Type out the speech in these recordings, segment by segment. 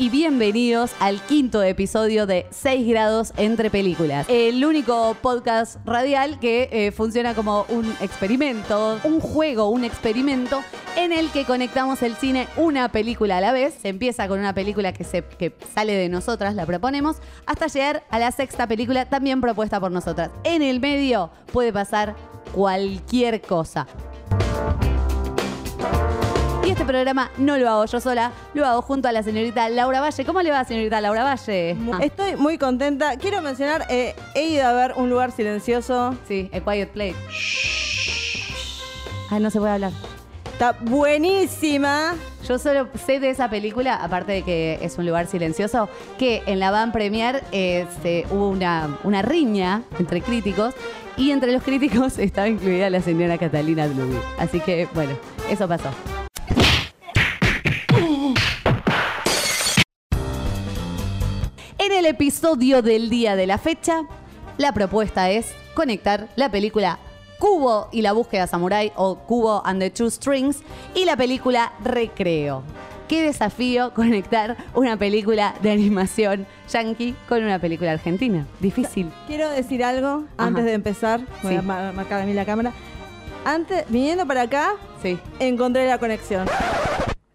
Y bienvenidos al quinto episodio de 6 grados entre películas. El único podcast radial que eh, funciona como un experimento, un juego, un experimento en el que conectamos el cine una película a la vez. Se empieza con una película que, se, que sale de nosotras, la proponemos, hasta llegar a la sexta película también propuesta por nosotras. En el medio puede pasar cualquier cosa. Y este programa no lo hago yo sola, lo hago junto a la señorita Laura Valle. ¿Cómo le va, señorita Laura Valle? Ah, Estoy muy contenta. Quiero mencionar, eh, he ido a ver un lugar silencioso. sí, A Quiet Place. Ay, no se puede hablar. Está buenísima. Yo solo sé de esa película, aparte de que es un lugar silencioso, que en la van premier se- hubo una, una riña entre críticos y entre los críticos estaba incluida la señora Catalina Bluby. Así que, bueno, eso pasó. Episodio del día de la fecha, la propuesta es conectar la película Cubo y la búsqueda samurai o Cubo and the Two Strings y la película Recreo. Qué desafío conectar una película de animación yankee con una película argentina. Difícil. Quiero decir algo Ajá. antes de empezar. Voy Sí. a ma- marcar a mí la cámara. Antes, viniendo para acá, Sí. encontré la conexión.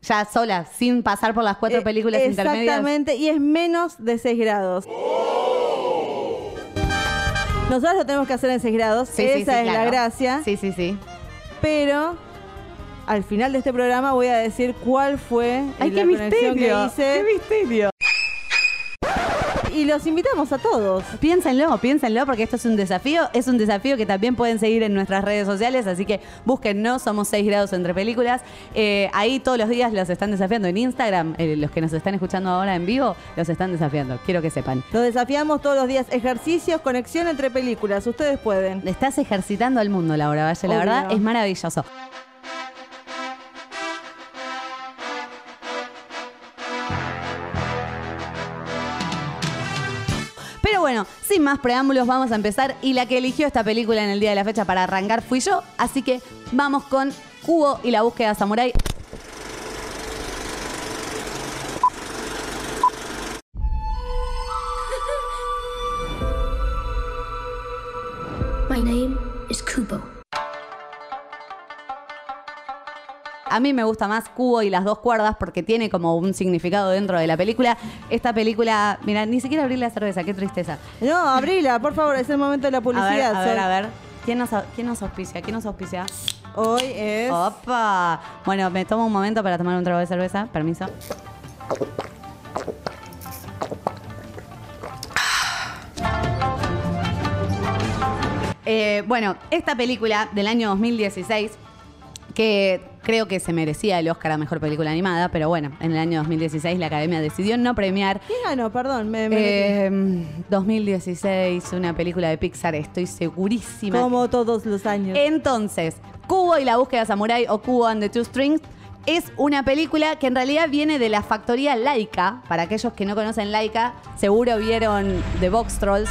Ya sola, sin pasar por las cuatro Eh, películas intermedias. Exactamente, y es menos de 6 grados. Nosotros lo tenemos que hacer en 6 grados. Sí, Esa sí, sí, es la gracia. Sí, sí, sí. Pero al final de este programa voy a decir cuál fue ¡Ay, la qué conexión misterio! que hice. ¡Qué misterio! Y los invitamos a todos. Piénsenlo, piénsenlo, porque esto es un desafío. Es un desafío que también pueden seguir en nuestras redes sociales, así que búsquennos, somos 6 grados entre películas. Eh, ahí todos los días los están desafiando en Instagram. eh, los que nos están escuchando ahora en vivo, los están desafiando. Quiero que sepan. Los desafiamos todos los días. Ejercicios, conexión entre películas. Ustedes pueden. Estás ejercitando al mundo, Laura Valle. La Obvio. verdad es maravilloso. Bueno, sin más preámbulos, vamos a empezar. Y la que eligió esta película en el día de la fecha para arrancar fui yo. Así que vamos con Cubo y la búsqueda samurai. A mí me gusta más Cubo y las dos cuerdas porque tiene como un significado dentro de la película. Esta película, mira, ni siquiera abrí la cerveza, qué tristeza. No, abrila, por favor. Es el momento de la A ver, publicidad. a ver, a ver. ¿Quién nos, quién nos auspicia? ¿Quién nos auspicia? Hoy es. ¡Opa! Bueno, me tomo un momento para tomar un trago de cerveza. Permiso. Eh, bueno, esta película del año 2016, que creo que se merecía el Oscar a Mejor Película Animada, pero bueno, en el año 2016 la Academia decidió no premiar ¿Quién ganó? Perdón, me, me eh, 2016, una película de Pixar, estoy segurísima. Como todos los años. Entonces, Cubo y la búsqueda samurai o Cubo and the Two Strings es una película que en realidad viene de la factoría Laika. Para aquellos que no conocen Laika, seguro vieron The Box Trolls.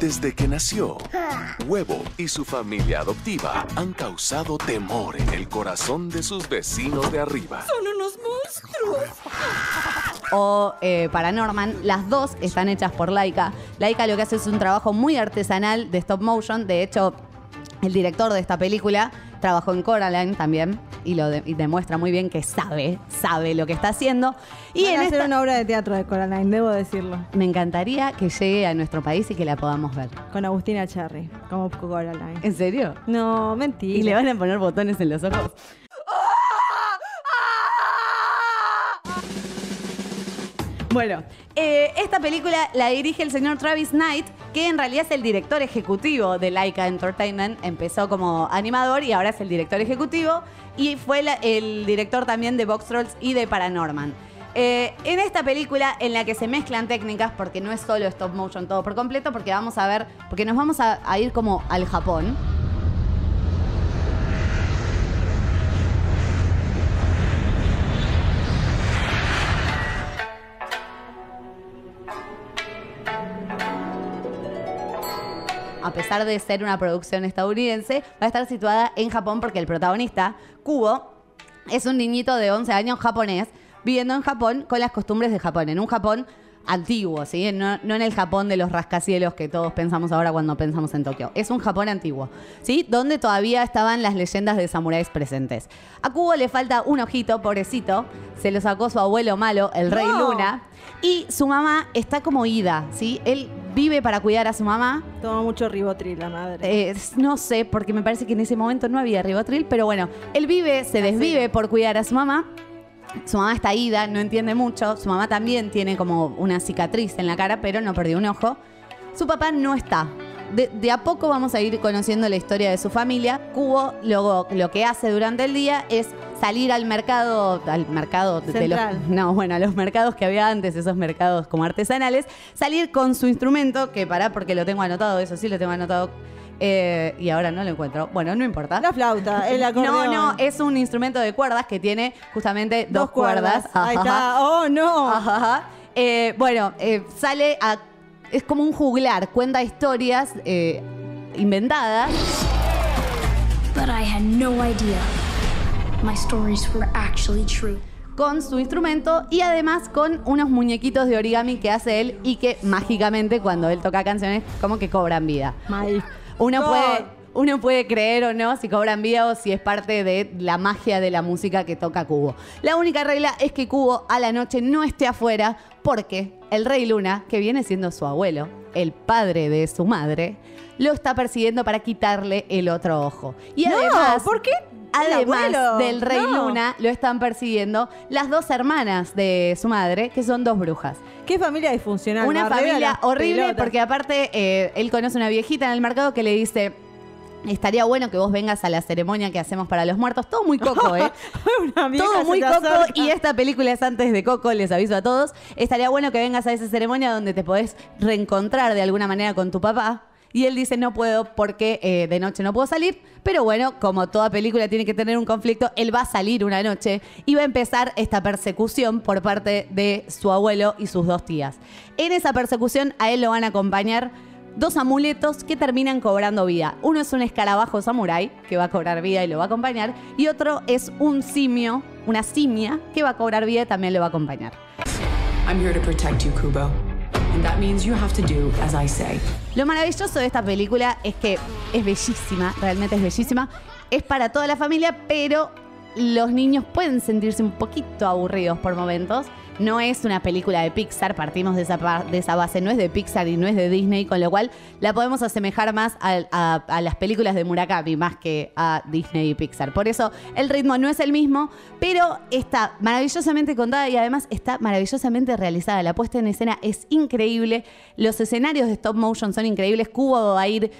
Desde que nació, Huevo y su familia adoptiva han causado temor en el corazón de sus vecinos de arriba. Son unos monstruos. o eh, Paranorman, las dos están hechas por Laika. Laika lo que hace es un trabajo muy artesanal de stop motion. De hecho, el director de esta película trabajó en Coraline también y lo de- y demuestra muy bien que sabe, sabe lo que está haciendo. Y Van en a hacer esta, una obra de teatro de Coraline, debo decirlo. me encantaría que llegue a nuestro país y que la podamos ver. Con Agustina Cherry, como Coraline. ¿En serio? No, mentira. ¿Y le van a poner botones en los ojos? Bueno, eh, esta película la dirige el señor Travis Knight, que en realidad es el director ejecutivo de Laika Entertainment. Empezó como animador y ahora es el director ejecutivo. Y fue el director también de Box Trolls y de Paranorman. Eh, en esta película en la que se mezclan técnicas, porque no es solo stop motion todo por completo, porque vamos a ver, porque nos vamos a ir como al Japón. A pesar de ser una producción estadounidense, va a estar situada en Japón porque el protagonista, Kubo, es un niñito de 11 años japonés viviendo en Japón con las costumbres de Japón, en un Japón antiguo, ¿sí? No, no en el Japón de los rascacielos que todos pensamos ahora cuando pensamos en Tokio. Es un Japón antiguo, ¿sí? Donde todavía estaban las leyendas de samuráis presentes. A Kubo le falta un ojito, pobrecito. Se lo sacó su abuelo malo, el rey No. Luna. Y su mamá está como ida, ¿sí? Él vive para cuidar a su mamá, Toma mucho ribotril la madre. eh, no sé, porque me parece que en ese momento no había ribotril, pero bueno, él vive, se desvive por cuidar a su mamá. Su mamá está ida, no entiende mucho. Su mamá también tiene como una cicatriz en la cara, pero no perdió un ojo. Su papá no está. De, de a poco vamos a ir conociendo la historia de su familia. Cubo luego lo que hace durante el día es salir al mercado, al mercado de los, Central. no, bueno, a los mercados que había antes, esos mercados como artesanales, salir con su instrumento, que pará porque lo tengo anotado, eso sí lo tengo anotado, eh, y ahora no lo encuentro. Bueno, no importa. La flauta, el acordeón. No, no, es un instrumento de cuerdas que tiene justamente dos, Dos cuerdas. Ahí está. Oh, no. Ajá, ajá. Eh, bueno, eh, sale a. Es como un juglar, cuenta historias eh, inventadas. But I had no idea my stories were actually true. con su instrumento y además con unos muñequitos de origami que hace él y que mágicamente cuando él toca canciones como que cobran vida. My Uno God. puede, uno puede creer o no si cobran vida o si es parte de la magia de la música que toca Cubo. La única regla es que Cubo a la noche no esté afuera porque el rey Luna, que viene siendo su abuelo, el padre de su madre, lo está persiguiendo para quitarle el otro ojo. Y No, además, ¿por qué? Además del rey No. Luna, lo están persiguiendo las dos hermanas de su madre, que son dos brujas. Qué familia disfuncional. Una Barrera familia horrible pelotas. porque aparte eh, él conoce una viejita en el mercado que le dice... Estaría bueno que vos vengas a la ceremonia que hacemos para los muertos. Todo muy coco, ¿eh? Todo muy coco acerca. y esta película es antes de Coco, les aviso a todos. Estaría bueno que vengas a esa ceremonia donde te podés reencontrar de alguna manera con tu papá. Y él dice, no puedo porque eh, de noche no puedo salir. Pero bueno, como toda película tiene que tener un conflicto, él va a salir una noche y va a empezar esta persecución por parte de su abuelo y sus dos tías. En esa persecución a él lo van a acompañar dos amuletos que terminan cobrando vida. Uno es un escarabajo samurái que va a cobrar vida y lo va a acompañar. Y otro es un simio, una simia que va a cobrar vida y también lo va a acompañar. I'm here to protect you, Kubo. And that means you have to do as I say. Lo maravilloso de esta película es que es bellísima, realmente es bellísima. Es para toda la familia, pero los niños pueden sentirse un poquito aburridos por momentos. No es una película de Pixar, partimos de esa, base, no es de Pixar y no es de Disney, con lo cual la podemos asemejar más a, a- a las películas de Murakami, más que a Disney y Pixar. Por eso el ritmo no es el mismo, pero está maravillosamente contada y además está maravillosamente realizada. La puesta en escena es increíble, los escenarios de stop motion son increíbles, Cubo va a ir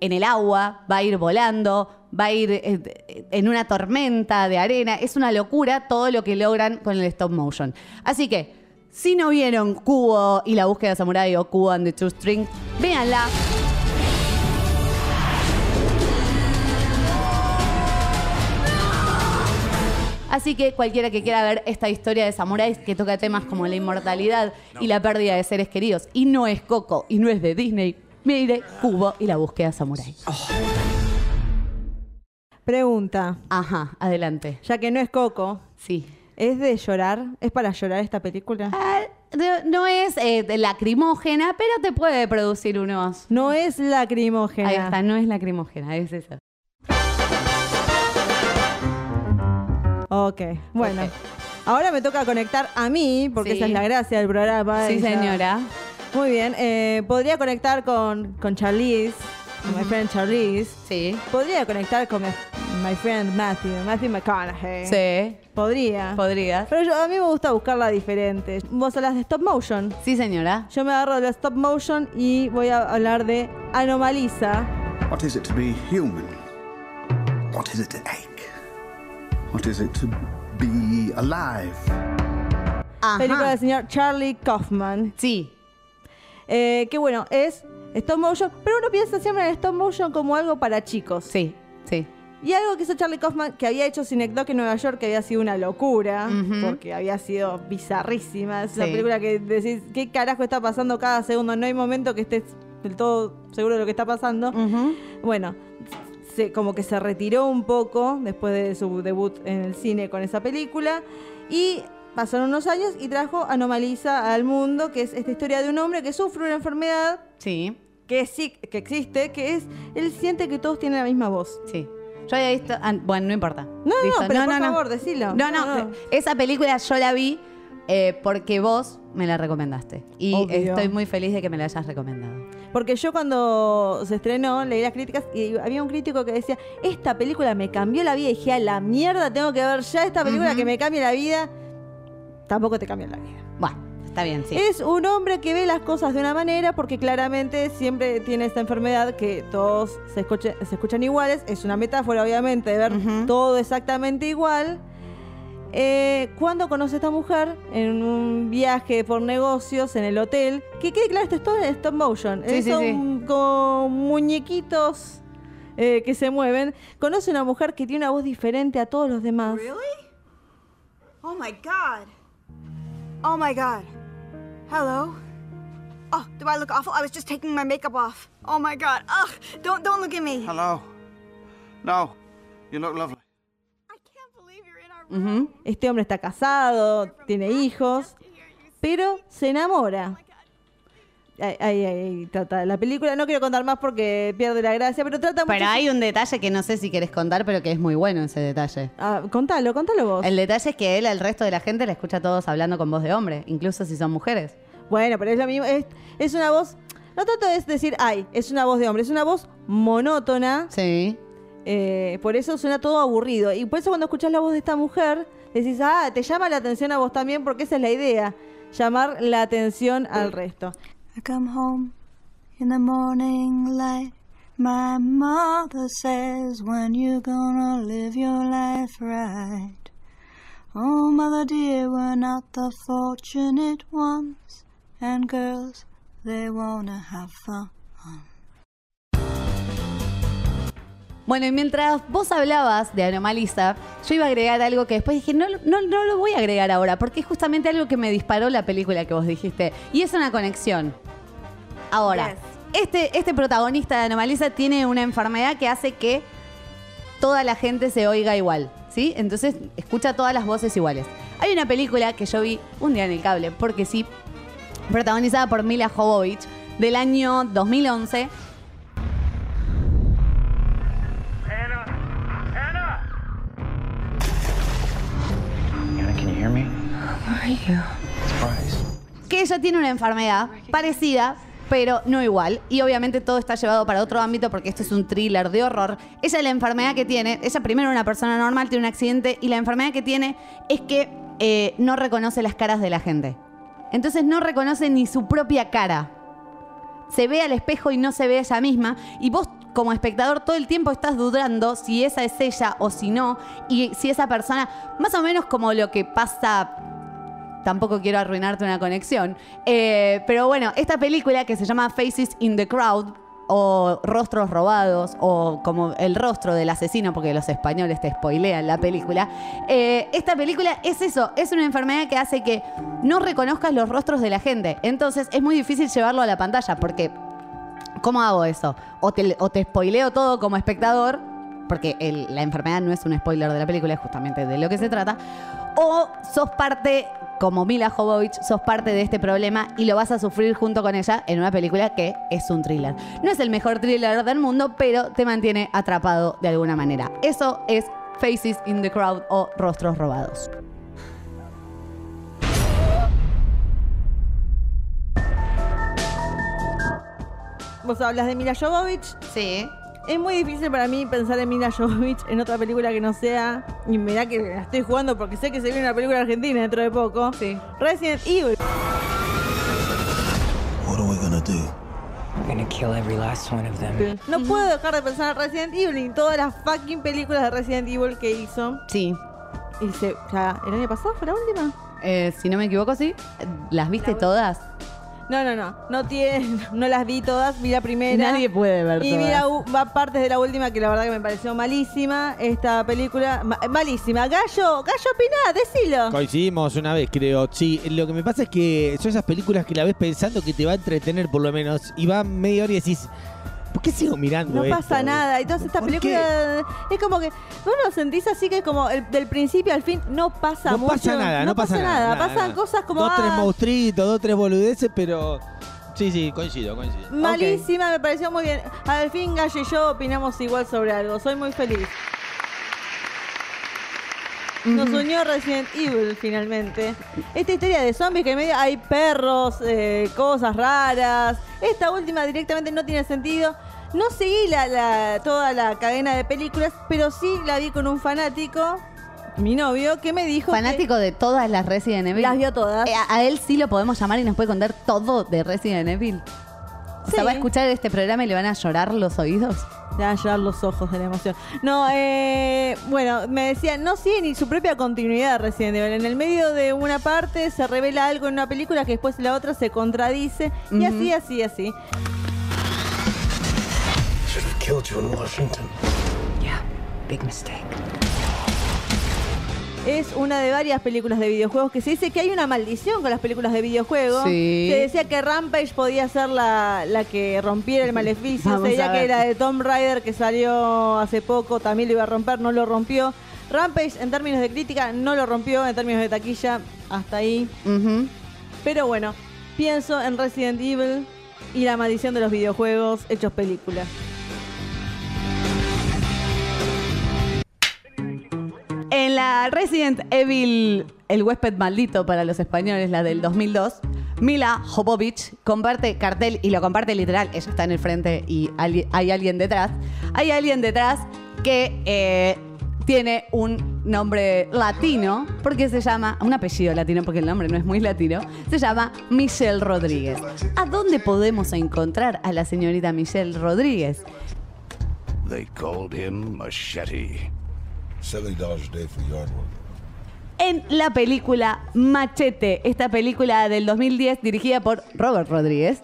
en el agua, va a ir volando, va a ir eh, en una tormenta de arena. Es una locura todo lo que logran con el stop motion. Así que, si no vieron Cubo y la búsqueda de Samurai o Cubo and the Two Strings, véanla. Así que cualquiera que quiera ver esta historia de samuráis que toca temas como la inmortalidad y la pérdida de seres queridos, y no es Coco y no es de Disney, mire Cubo y la búsqueda samurai. Pregunta. Ajá, adelante. Ya que no es Coco, Sí. ¿Es de llorar? ¿Es para llorar esta película? Ah, no- No es eh, de lacrimógena, pero te puede producir unos. No es lacrimógena. Ahí está, no es lacrimógena, es eso. Ok, bueno. Ahora me toca conectar a mí, porque Sí. esa es la gracia del programa. Sí, esa- señora. Muy bien. eh, podría conectar con, con Charlize, con my friend Charlize. Sí. Podría conectar con mi, my friend Matthew, Matthew McConaughey. Sí. Podría. Podrías. Pero yo- a mí me gusta buscarla diferente. Vos hablas de stop motion. Sí, señora. Yo me agarro de la stop motion y voy a hablar de Anomalisa. What is it to be human? What is it to ache? What is it to be alive? Ajá. Película del señor Charlie Kaufman. Sí. Eh, que bueno, es stop motion, pero uno piensa siempre en el stop motion como algo para chicos. Sí. Sí. Y algo que hizo Charlie Kaufman, que había hecho Cinecdoc en Nueva York, que había sido una locura, porque había sido bizarrísima. Es una película que decís, ¿qué carajo está pasando cada segundo? No hay momento que estés del todo seguro de lo que está pasando. Bueno, se, como que se retiró un poco después de su debut en el cine con esa película. Y pasaron unos años y trajo Anomalisa al mundo, que es esta historia de un hombre que sufre una enfermedad Sí. que sí que existe, que es él siente que todos tienen la misma voz. Sí. Yo había visto. ah, bueno, no importa. No, Listo. no, pero por favor, decilo. No, no, Esa película yo la vi eh, porque vos me la recomendaste. Y Obvio. estoy muy feliz de que me la hayas recomendado. Porque yo cuando se estrenó leí las críticas y había un crítico que decía, esta película me cambió la vida. Y dije, a la mierda, tengo que ver ya esta película que me cambia la vida. Tampoco te cambia la vida. Bueno, está bien, sí. Es un hombre que ve las cosas de una manera porque claramente siempre tiene esta enfermedad que todos se, escuche- se escuchan iguales. Es una metáfora, obviamente, de ver todo exactamente igual. Eh, cuando conoce a esta mujer en un viaje por negocios en el hotel, que quede claro, esto es todo en stop motion. Sí, sí, son como muñequitos eh, que se mueven. Conoce a una mujer que tiene una voz diferente a todos los demás. Oh my god. Oh my god. Hello. Oh, do I look awful? I was just taking my makeup off. Oh my god. Ugh, don't don't look at me. Hello. No. You look lovely. I can't believe you're in our Ujú. Este hombre está casado, tiene hijos, pero se enamora. Ahí, ahí, ahí trata la película. No quiero contar más porque pierde la gracia, pero trata mucho. Pero hay un detalle que no sé si querés contar, pero que es muy bueno ese detalle. Ah, contalo, contalo vos. El detalle es que él al resto de la gente le escucha a todos hablando con voz de hombre, incluso si son mujeres. Bueno, pero es lo mismo. Es, es una voz. No tanto es decir, ay, es una voz de hombre, es una voz monótona. Sí. eh, por eso suena todo aburrido. Y por eso cuando escuchás la voz de esta mujer, decís, ah, te llama la atención a vos también, porque esa es la idea. Llamar la atención al resto. I come home in the morning light. My mother says, When you gonna live your life right? Oh, mother dear, we're not the fortunate ones. And girls, they wanna have fun. Bueno, y mientras vos hablabas de Anomalisa, yo iba a agregar algo que después dije, no, no, no lo voy a agregar ahora, porque es justamente algo que me disparó la película que vos dijiste. Y es una conexión. Ahora, este, este protagonista de Anomalisa tiene una enfermedad que hace que toda la gente se oiga igual, ¿sí? Entonces escucha todas las voces iguales. Hay una película que yo vi un día en el cable, porque sí, protagonizada por Mila Jovovich, del año 2011. Que ella tiene una enfermedad parecida, pero no igual. Y obviamente todo está llevado para otro ámbito porque esto es un thriller de horror. Ella la enfermedad que tiene, ella primero una persona normal, tiene un accidente y la enfermedad que tiene es que eh, no reconoce las caras de la gente. Entonces no reconoce ni su propia cara. Se ve al espejo y no se ve ella misma. Y vos como espectador todo el tiempo estás dudando si esa es ella o si no. Y si esa persona, más o menos como lo que pasa tampoco quiero arruinarte una conexión. Eh, pero bueno, esta película que se llama Faces in the Crowd, o Rostros Robados, o como el rostro del asesino, porque los españoles te spoilean la película. eh, esta película es eso, es una enfermedad que hace que no reconozcas los rostros de la gente. Entonces es muy difícil llevarlo a la pantalla, porque ¿cómo hago eso? O te, o spoileo todo como espectador, porque la enfermedad no es un spoiler de la película, es justamente de lo que se trata, o sos parte, como Mila Jovovich, sos parte de este problema y lo vas a sufrir junto con ella en una película que es un thriller. No es el mejor thriller del mundo, pero te mantiene atrapado de alguna manera. Eso es Faces in the Crowd o Rostros Robados. Vos hablas de Mila Jovovich. Sí. Es muy difícil para mí pensar en Mila Jovovich en otra película que no sea. Y mirá que la estoy jugando porque sé que se viene una película argentina dentro de poco. Sí. Resident Evil. What are we gonna do? Gonna kill every last one of them. No puedo dejar de pensar en Resident Evil y todas las fucking películas de Resident Evil que hizo. Sí. Y se, ya, ¿el año pasado fue la última? Eh, si no me equivoco, sí. ¿Las viste todas? No, no, no. No tiene, no las vi todas, vi la primera. Nadie puede ver Y vi la u- va partes de la última que la verdad que me pareció malísima. Esta película, ma- malísima. Gallo, Gallo opina, decilo. Coincidimos una vez, creo. Sí, lo que me pasa es que son esas películas que la ves pensando que te va a entretener por lo menos y va media hora y decís, ¿por qué sigo mirando No esto? pasa nada. Entonces esta ¿Por película es como que vos lo sentís así que es como el- del principio al fin no pasa No mucho. pasa nada, no, pasa, nada. nada, Pasan nada. cosas como Dos, tres ah, monstruitos, dos, tres boludeces, pero... Sí, sí, coincido, coincido. malísima, me pareció muy bien. Al fin Gallo y yo opinamos igual sobre algo. Soy muy feliz. Nos unió Resident Evil finalmente. Esta historia de zombies que en medio hay perros, eh, cosas raras. Esta última directamente no tiene sentido. No seguí la, la- toda la cadena de películas, pero sí la vi con un fanático, mi novio, que me dijo. que Fanático de todas las Resident Evil. Las vio todas. Eh, a, a él sí lo podemos llamar y nos puede contar todo de Resident Evil. O sea, Sí. va a escuchar este programa y le van a llorar los oídos. Le van a llorar los ojos de la emoción. No, eh, bueno, me decía, no sigue ni su propia continuidad Resident Evil. En el medio de una parte se revela algo en una película que después la otra se contradice. Y así, así, así. Should have killed you in Washington. Yeah, big mistake. Es una de varias películas de videojuegos que se dice que hay una maldición con las películas de videojuegos. Sí. Se decía que Rampage podía ser la, la que rompiera el maleficio. Vamos se decía que la de Tomb Raider que salió hace poco también lo iba a romper, no lo rompió. Rampage en términos de crítica no lo rompió, en términos de taquilla hasta ahí. Pero bueno, pienso en Resident Evil y la maldición de los videojuegos hechos película. En la Resident Evil, el huésped maldito para los españoles, la del 2002, Mila Jovovich comparte cartel y lo comparte literal. Ella está en el frente y hay alguien detrás. Hay alguien detrás que eh, tiene un nombre latino, porque se llama, un apellido latino, porque el nombre no es muy latino, se llama Michelle Rodríguez. ¿A dónde podemos encontrar a la señorita Michelle Rodríguez? They called him Machete. $70 a day for yard work. en la película Machete, esta película del 2010 dirigida por Robert Rodríguez,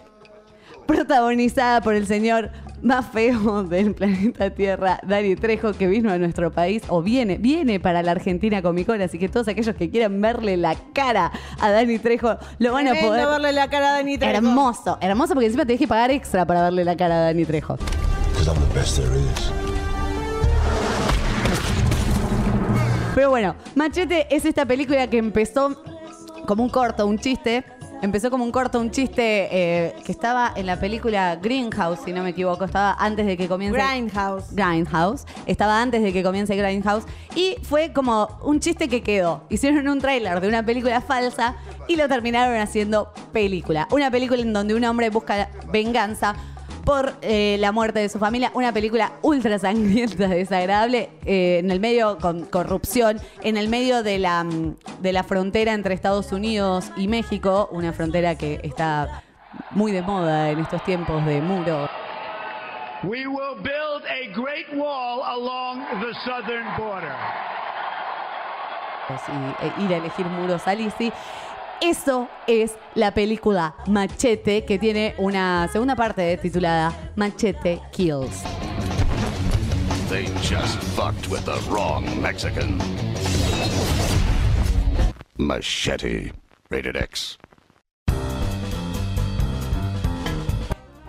protagonizada por el señor más feo del planeta Tierra, Dani Trejo, que vino a nuestro país o viene, viene para la Argentina Comic Con, así que todos aquellos que quieran verle la cara a Dani Trejo lo van a Tremendo poder. verle la cara a Dani Trejo. Hermoso, hermoso porque encima tenés que pagar extra para verle la cara a Dani Trejo. Because I'm the best there is. Pero bueno, Machete es esta película que empezó como un corto, un chiste. Empezó como un corto, un chiste eh, que estaba en la película Greenhouse, si no me equivoco. Estaba antes de que comience. Grindhouse. Grindhouse. Estaba antes de que comience Grindhouse. Y fue como un chiste que quedó. Hicieron un tráiler de una película falsa y lo terminaron haciendo película. Una película en donde un hombre busca venganza por eh, la muerte de su familia. Una película ultra sangrienta, desagradable, eh, en el medio con corrupción, en el medio de la, mm, de la frontera entre Estados Unidos y México, una frontera que está muy de moda en estos tiempos de muro. We will build a great wall along the southern border. y e ir a elegir muros a. Eso es la película Machete, que tiene una segunda parte titulada Machete Kills. They just fucked with the wrong Mexican. Machete. Rated X.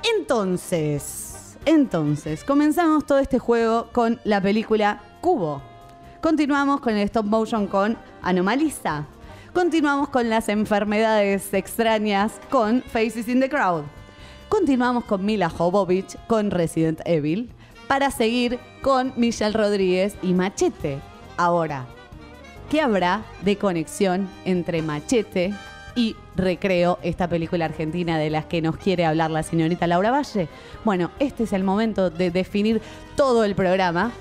Entonces, Entonces, comenzamos todo este juego con la película Cubo. Continuamos con el stop motion con Anomalisa. Continuamos con las enfermedades extrañas con Faces in the Crowd. Continuamos con Mila Jovovich con Resident Evil. Para seguir con Michelle Rodríguez y Machete. Ahora, ¿qué habrá de conexión entre Machete y Recreo, esta película argentina de las que nos quiere hablar la señorita Laura Valle? Bueno, este es el momento de definir todo el programa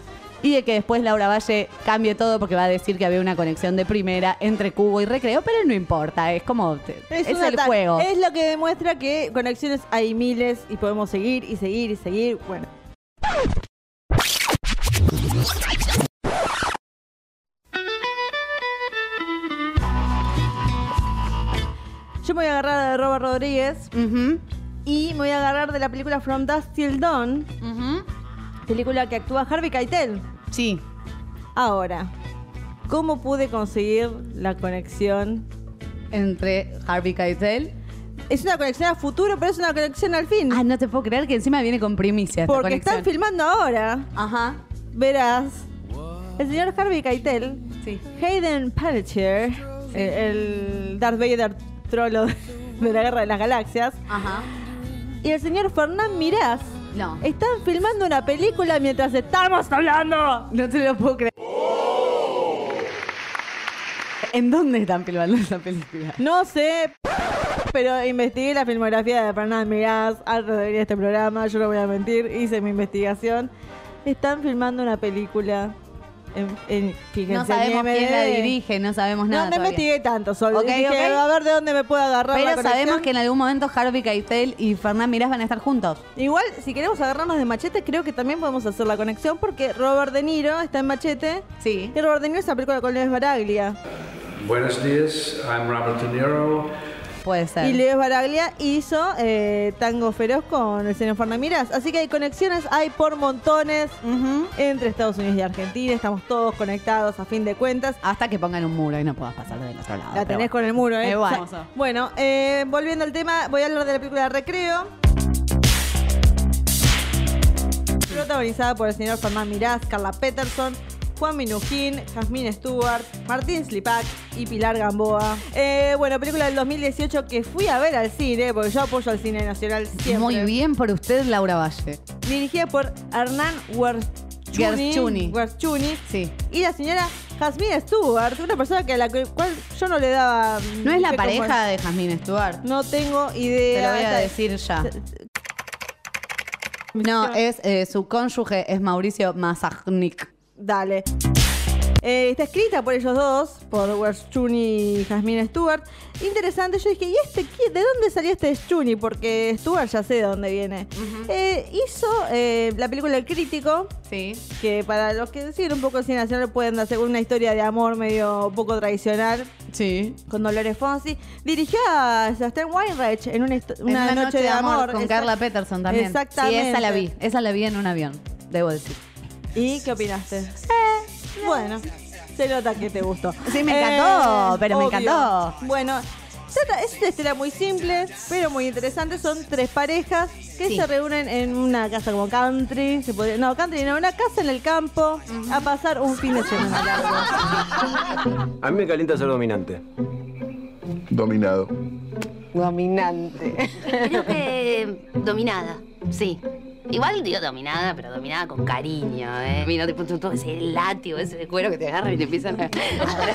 y de que después Laura Valle cambie todo porque va a decir que había una conexión de primera entre Cubo y Recreo, pero no importa, es como es, el juego. Es lo que demuestra que conexiones hay miles y podemos seguir y seguir y seguir. Bueno. Yo me voy a agarrar de Robert Rodríguez y me voy a agarrar de la película From Dusk Till Dawn, película que actúa Harvey Keitel. Sí. Ahora, ¿cómo pude conseguir la conexión entre Harvey Keitel? Es una conexión a futuro, pero es una conexión al fin. Ah, no te puedo creer que encima viene con primicia esta Porque conexión. están filmando ahora. Ajá. Verás. El señor Harvey Keitel, Sí. Hayden Panettiere, eh, el Darth Vader trolo de la Guerra de las Galaxias, Ajá. y el señor Fernán Mirás No. están filmando una película mientras estamos hablando. No te lo puedo creer. ¿En dónde están filmando esa película? No sé, pero investigué la filmografía de Fernán Mirás antes de venir a este programa, yo no voy a mentir, hice mi investigación. Están filmando una película en, en fíjense, No sabemos en quién la dirige, no sabemos nada. no todavía. investigué tanto, solo Ok, dije, a ver de dónde me puedo agarrar Pero sabemos que en algún momento Harvey Keitel y Fernán Mirás van a estar juntos. Igual, si queremos agarrarnos de Machete, creo que también podemos hacer la conexión porque Robert De Niro está en Machete. Sí. Y Robert De Niro es la película con Luis Baraglia. Buenos días, I'm Robert De Niro. Puede ser. Y Luis Baraglia hizo eh, Tango Feroz con el señor Mirás. Así que hay conexiones, hay por montones entre Estados Unidos y Argentina. Estamos todos conectados a fin de cuentas. Hasta que pongan un muro y no puedas pasar del otro lado. La tenés bueno. con el muro, ¿eh? Igual. O sea, bueno, eh, volviendo al tema, voy a hablar de la película Recreo. Protagonizada por el señor Fernán Mirás, Carla Peterson, Juan Minujín, Jasmine Stewart, Martín Slipak y Pilar Gamboa. Eh, bueno, película del 2018 que fui a ver al cine, porque yo apoyo al cine nacional siempre. Muy bien por usted, Laura Valle. Dirigida por Hernán. Werschuni. Sí. Y la señora Jasmine Stewart, una persona que a la cual yo no le daba. ¿No es la pareja de Jasmine Stewart? No tengo idea. Te lo voy a decir ya. No, es eh, su cónyuge es Mauricio Mazagnik. Dale. Eh, está escrita por ellos dos, por Werschuni y Jasmine Stewart. Interesante, yo dije, ¿y este qué- ¿De dónde salió este Schuni? Porque Stewart ya sé de dónde viene. Eh, hizo eh, la película El Crítico, Sí. que para los que siguen un poco el cine nacional pueden hacer una historia de amor medio poco tradicional. Sí. Con Dolores Fonsi. Dirigió a Sebastián Weinreich en una, histo- una noche, de amor. con Carla Peterson también. Exactamente. Sí, esa la vi. Esa la vi en un avión, debo decir. ¿Y qué opinaste? Eh, bueno, se nota que te gustó. Sí, me encantó, pero me encantó. Bueno, trata- es una historia muy simple, pero muy interesante. Son tres parejas que Sí. se reúnen en una casa como country. Se podría- no, country no, una casa en el campo a pasar un fin de semana largo. A mí me calienta ser dominante. Dominado. Dominante. Creo que dominada, sí. Igual digo dominada, pero dominada con cariño, ¿eh? Mira, te pones todo ese látigo, ese de cuero que te agarra y te empiezan a agarrar.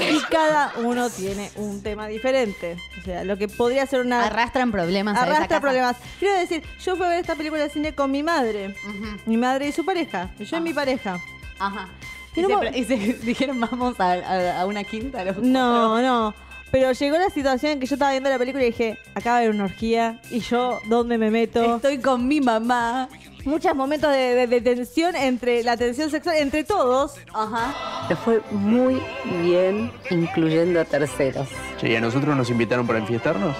Y cada uno tiene un tema diferente. O sea, lo que podría ser una. Arrastran problemas a esa Arrastra casa. problemas. Quiero decir, yo fui a ver esta película de cine con mi madre. Mi madre y su pareja. y Yo y mi pareja. Ajá. Y se, y dijeron, vamos a, a- a una quinta. los No, no. Pero llegó la situación en que yo estaba viendo la película y dije, acaba de haber una orgía. ¿Y yo dónde me meto? Estoy con mi mamá. Muchos momentos de, de- de tensión entre la tensión sexual, entre todos. Ajá. Le fue muy bien, incluyendo a terceros. Che, ¿y a nosotros nos invitaron para enfiestarnos?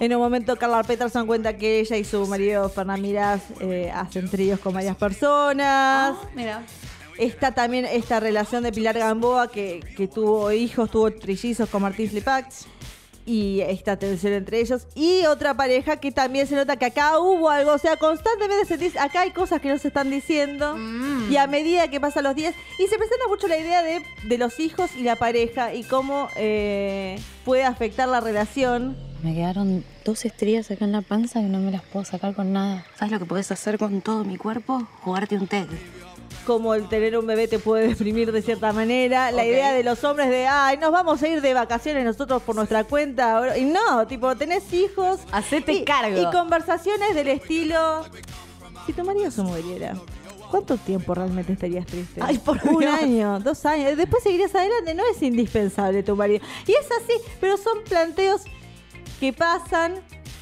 En un momento Carla Peterson cuenta que ella y su marido Fernán Mirás eh, hacen tríos con varias personas. Mira. Está también esta relación de Pilar Gamboa que, que tuvo hijos, tuvo trillizos con Martín Slipak. y esta tensión entre ellos. Y otra pareja que también se nota que acá hubo algo, o sea, constantemente se dice, acá hay cosas que no se están diciendo. Mm. Y a medida que pasan los días, y se presenta mucho la idea de, de los hijos y la pareja y cómo eh, puede afectar la relación. Me quedaron dos estrías acá en la panza que no me las puedo sacar con nada. ¿Sabes lo que puedes hacer con todo mi cuerpo? Jugarte un TED. Cómo el tener un bebé te puede deprimir de cierta manera. La idea de los hombres de, ay, nos vamos a ir de vacaciones nosotros por nuestra cuenta. ahora". Y no, tipo, tenés hijos. Hacete y, cargo. Y conversaciones del estilo, si tu marido se muriera, ¿cuánto tiempo realmente estarías triste? Ay, por Un Dios. año, dos años. Después seguirías adelante. No es indispensable tu marido. Y es así, pero son planteos que pasan.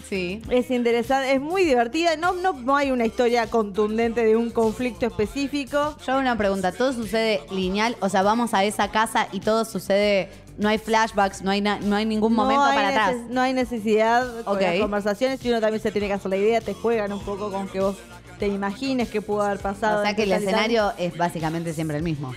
Sí. Es interesante, es muy divertida. No, no, no hay una historia contundente de un conflicto específico. Yo hago una pregunta, ¿todo sucede lineal? O sea, vamos a esa casa y todo sucede, no hay flashbacks, no hay, na- no hay ningún momento no hay para atrás. No hay necesidad con las conversaciones y uno también se tiene que hacer la idea. Te juegan un poco con que vos te imagines que pudo haber pasado. O sea que el escenario es básicamente siempre el mismo.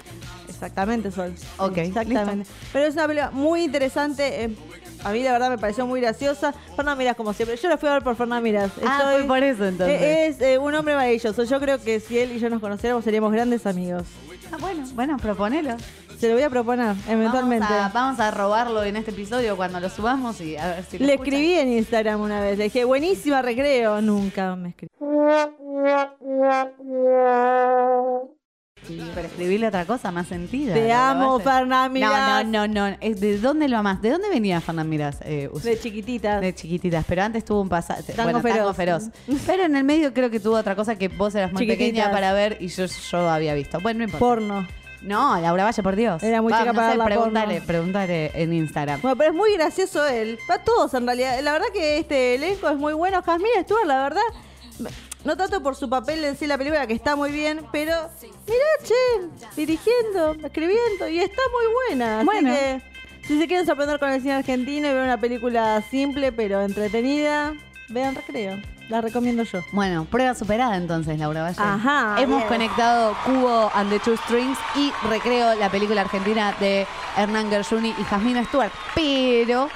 Exactamente, Sol. Ok, Exactamente. Pero es una película muy interesante. eh, a mí la verdad me pareció muy graciosa. Fernán Miras, como siempre. Yo la fui a ver por Fernán Miras. Ah, Estoy- fue por eso entonces. eh, Es eh, un hombre maravilloso. Yo creo que si él y yo nos conociéramos seríamos grandes amigos. Ah, bueno, bueno, proponelo. Se lo voy a proponer, eventualmente. Vamos a, vamos a robarlo en este episodio cuando lo subamos y a ver si lo Le escuchan. escribí en Instagram una vez. Le dije, buenísima recreo. Nunca me escribí. Sí, pero escribirle otra cosa más sentida. Te amo. Fernán Mirás. No, no, no, no. Es ¿De dónde lo amás? ¿De dónde venía Fernán Mirás? Eh, De chiquititas. de chiquititas, pero antes tuvo un pasado. Tango bueno, tango feroz. feroz. Pero en el medio creo que tuvo otra cosa que vos eras muy Chiquititas. pequeña para ver y yo, yo había visto. Bueno, no importa. Porno. No, Laura Valle, por Dios. Era muy Va, chica no para sé, pregúntale, porno. pregúntale en Instagram. Bueno, pero es muy gracioso él. Va todos en realidad. La verdad que este elenco es muy bueno. Jasmine Stewart, la verdad, no tanto por su papel en sí la película, que está muy bien, pero mirá, che, dirigiendo, escribiendo, y está muy buena. Así Bueno. que si se quieren sorprender con el cine argentino y ver una película simple pero entretenida, vean Recreo. La recomiendo yo. Bueno, prueba superada entonces, Laura Valle. Ajá, Hemos bien. conectado Cubo and the Two Strings y Recreo, la película argentina de Hernán Gershuni y Jasmine Stewart. Pero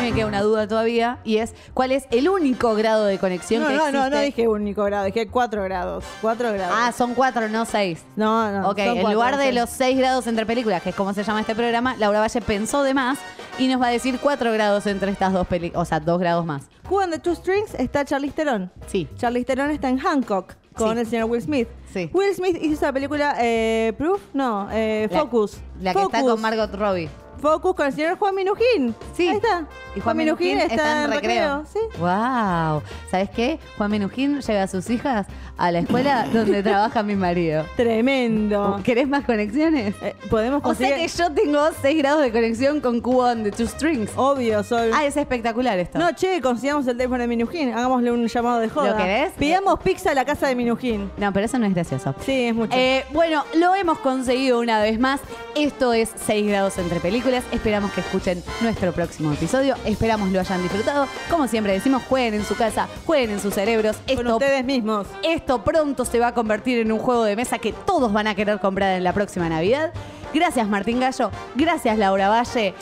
mí me queda una duda todavía y es ¿cuál es el único grado de conexión No, que no, existe? no, no dije único grado, dije cuatro grados. Cuatro grados. Ah, son cuatro, no seis. no, no. Ok, son en cuatro, lugar de los seis grados entre películas, que es como se llama este programa, Laura Valle pensó de más y nos va a decir cuatro grados entre estas dos películas, o sea, dos grados más. Who the Two Strings está Charlize Theron. Sí. Charlize Theron está en Hancock con Sí. el señor Will Smith. Sí. Will Smith hizo esa película eh, Proof, no, eh, La- Focus. La que está con Margot Robbie. Focus con el señor Juan Minujín. Sí. Ahí está. Y Juan Minujín está en recreo. Sí. Wow. ¿Sabes qué? Juan Minujín lleva a sus hijas a la escuela donde trabaja mi marido. Tremendo. ¿Querés más conexiones? Eh, Podemos O sea conseguir. que yo tengo 6 grados de conexión con Cubo on the Two Strings. Obvio, Sol. Ah, es espectacular esto. No, che, consigamos el teléfono de Minujín. Hagámosle un llamado de joda. ¿Lo querés? Pidamos pizza a la casa de Minujín. No, pero eso no es gracioso. Sí, es mucho. Eh, bueno, lo hemos conseguido una vez más. Esto es 6 grados entre películas. Esperamos que escuchen nuestro próximo episodio. Esperamos lo hayan disfrutado. Como siempre decimos, jueguen en su casa, jueguen en sus cerebros. con Esto, ustedes mismos. esto pronto se va a convertir en un juego de mesa que todos van a querer comprar en la próxima Navidad. Gracias Martín Gallo, gracias Laura Valle.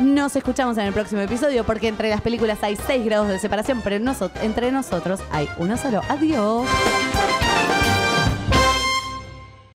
Nos escuchamos en el próximo episodio porque entre las películas hay 6 grados de separación, pero entre nosotros hay uno solo. Adiós.